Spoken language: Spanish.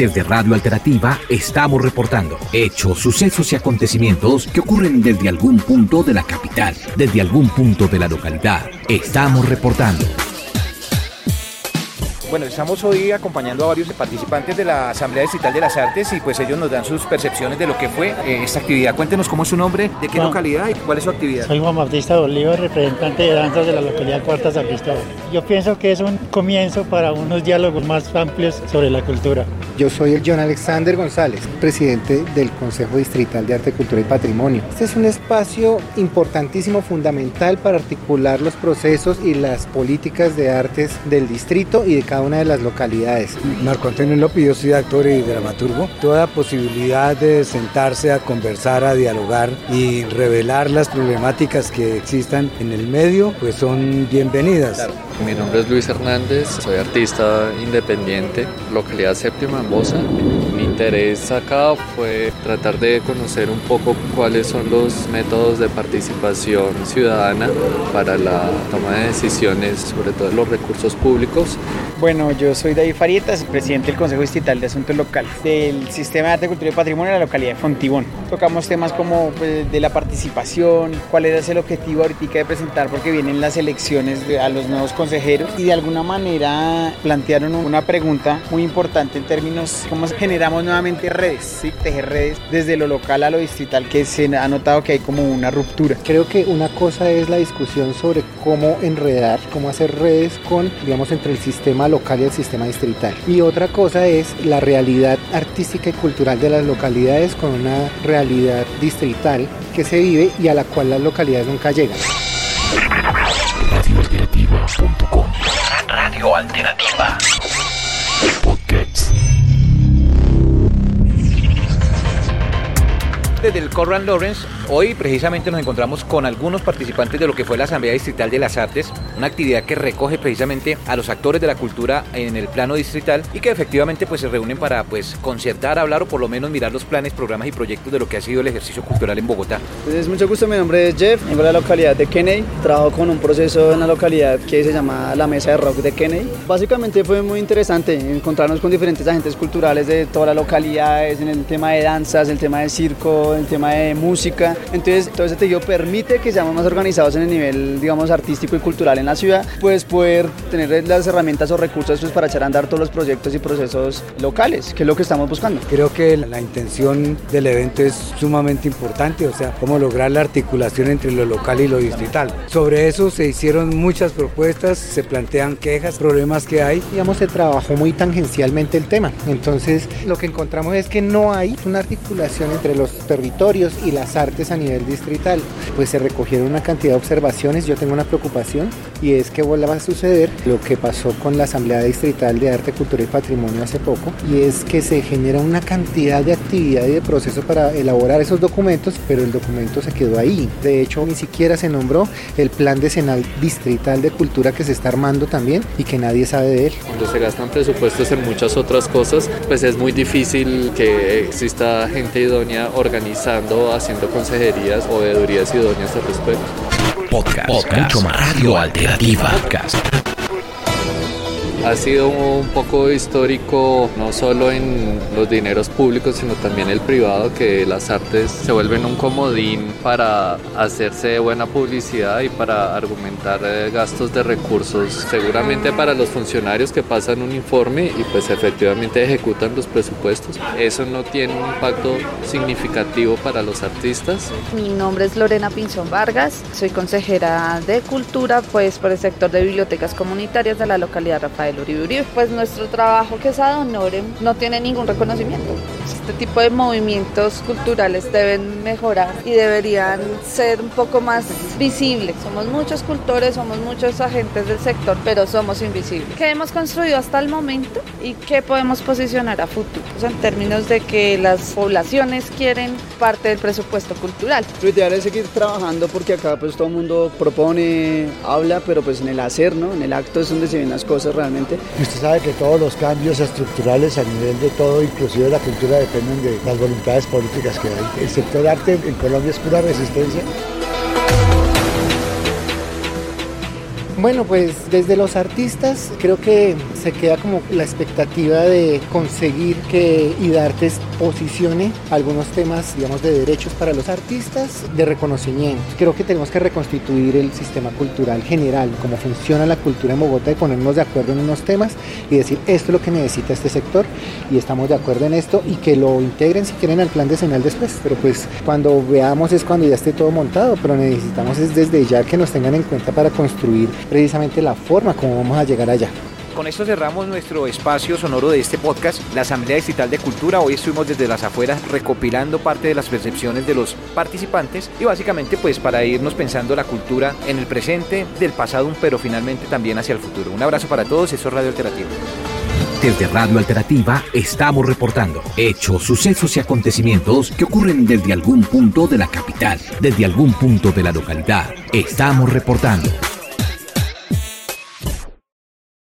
Desde Radio Alternativa estamos reportando hechos, sucesos y acontecimientos que ocurren desde algún punto de la capital, desde algún punto de la localidad. Estamos reportando. Bueno, estamos hoy acompañando a varios participantes de la Asamblea Distrital de las Artes y pues ellos nos dan sus percepciones de lo que fue eh, esta actividad. Cuéntenos cómo es su nombre, de qué Juan. localidad y cuál es su actividad. Soy Juan Bautista Bolívar, representante de danzas de la localidad Cuarta San Cristóbal. Yo pienso que es un comienzo para unos diálogos más amplios sobre la cultura. Yo soy el John Alexander González, presidente del Consejo Distrital de Arte, Cultura y Patrimonio. Este es un espacio importantísimo, fundamental para articular los procesos y las políticas de artes del distrito y de cada una de las localidades. Marco Antonio López, yo soy actor y dramaturgo. Toda posibilidad de sentarse a conversar, a dialogar y revelar las problemáticas que existan en el medio, pues son bienvenidas. Mi nombre es Luis Hernández, soy artista independiente, localidad séptima en Bosa. Interés acá fue tratar de conocer un poco cuáles son los métodos de participación ciudadana para la toma de decisiones, sobre todo los recursos públicos. Bueno, yo soy David Farietas, presidente del Consejo Distrital de Asuntos Locales del Sistema de Arte, Cultura y Patrimonio de la localidad de Fontibón. Tocamos temas como pues, de la participación, cuál es el objetivo ahorita de presentar, porque vienen las elecciones de- a los nuevos consejeros y de alguna manera plantearon una pregunta muy importante en términos cómo generamos nuevamente redes, ¿sí? tejer redes desde lo local a lo distrital, que se ha notado que hay como una ruptura. Creo que una cosa es la discusión sobre cómo enredar, cómo hacer redes con, digamos, entre el sistema local y el sistema distrital. Y otra cosa es la realidad artística y cultural de las localidades con una realidad distrital que se vive y a la cual las localidades nunca llegan. Radio Alternativa. Podcast. Desde el Corran Lawrence, hoy precisamente nos encontramos con algunos participantes de lo que fue la Asamblea Distrital de las Artes, una actividad que recoge precisamente a los actores de la cultura en el plano distrital y que efectivamente pues se reúnen para pues concertar, hablar o por lo menos mirar los planes, programas y proyectos de lo que ha sido el ejercicio cultural en Bogotá. Entonces, mucho gusto, mi nombre es Jeff, vengo de la localidad de Kennedy, trabajo con un proceso en la localidad que se llama la Mesa de Rock de Kennedy. Básicamente fue muy interesante encontrarnos con diferentes agentes culturales de todas las localidades, en el tema de danzas, el tema de circo, el tema de música. Entonces, todo ese tejido permite que seamos más organizados en el nivel, digamos, artístico y cultural en la ciudad, pues poder tener las herramientas o recursos pues, para echar a andar todos los proyectos y procesos locales, que es lo que estamos buscando. Creo que la intención del evento es sumamente importante, o sea, cómo lograr la articulación entre lo local y lo distrital. Sobre eso se hicieron muchas propuestas, se plantean quejas, problemas que hay. Digamos, se trabajó muy tangencialmente el tema. Entonces, lo que encontramos es que no hay una articulación entre los territorios y las artes a nivel distrital. Pues se recogieron una cantidad de observaciones. Yo tengo una preocupación y es que vuelva a suceder lo que pasó con la Asamblea Distrital de Arte, Cultura y Patrimonio hace poco. Y es que se genera una cantidad de actividad y de proceso para elaborar esos documentos, pero el documento se quedó ahí. De hecho, ni siquiera se nombró el plan decenal distrital de cultura que se está armando también y que nadie sabe de él. Cuando se gastan presupuestos en muchas otras cosas, pues es muy difícil que exista gente idónea organizando, haciendo consejerías o veedurías idóneas al respecto. Podcast. Mucho más. Radio Alternativa. Podcast. Ha sido un poco histórico, no solo en los dineros públicos, sino también el privado, que las artes se vuelven un comodín para hacerse buena publicidad y para argumentar eh, gastos de recursos, seguramente para los funcionarios que pasan un informe y pues efectivamente ejecutan los presupuestos. Eso no tiene un impacto significativo para los artistas. Mi nombre es Lorena Pinzón Vargas, soy consejera de Cultura pues por el sector de bibliotecas comunitarias de la localidad Rafael Uribe Uribe. Pues nuestro trabajo que es ad honorem no tiene ningún reconocimiento. Este tipo de movimientos culturales deben mejorar y deberían ser un poco más visibles. Somos muchos cultores, somos muchos agentes del sector, pero somos invisibles. ¿Qué hemos construido hasta el momento y qué podemos posicionar a futuro? Sea, en términos de que las poblaciones quieren parte del presupuesto cultural. Lo ideal es seguir trabajando porque acá pues todo el mundo propone, habla, pero pues en el hacer, ¿no? En el acto es donde se ven las cosas realmente. Usted sabe que todos los cambios estructurales a nivel de todo, inclusive de la cultura, dependen de las voluntades políticas que hay. El sector arte en Colombia es pura resistencia. Bueno, pues desde los artistas creo que se queda como la expectativa de conseguir que IDARTES posicione algunos temas, digamos, de derechos para los artistas, de reconocimiento. Creo que tenemos que reconstituir el sistema cultural general, cómo funciona la cultura en Bogotá y ponernos de acuerdo en unos temas y decir esto es lo que necesita este sector y estamos de acuerdo en esto y que lo integren si quieren al plan decenal después. Pero pues cuando veamos es cuando ya esté todo montado, pero necesitamos es desde ya que nos tengan en cuenta para construir precisamente la forma como vamos a llegar allá. Con esto cerramos nuestro espacio sonoro de este podcast, la Asamblea Distrital de Cultura. Hoy estuvimos desde las afueras recopilando parte de las percepciones de los participantes y básicamente pues para irnos pensando la cultura en el presente, del pasado, pero finalmente también hacia el futuro. Un abrazo para todos, eso es Radio Alternativa. Desde Radio Alternativa estamos reportando hechos, sucesos y acontecimientos que ocurren desde algún punto de la capital, desde algún punto de la localidad. Estamos reportando.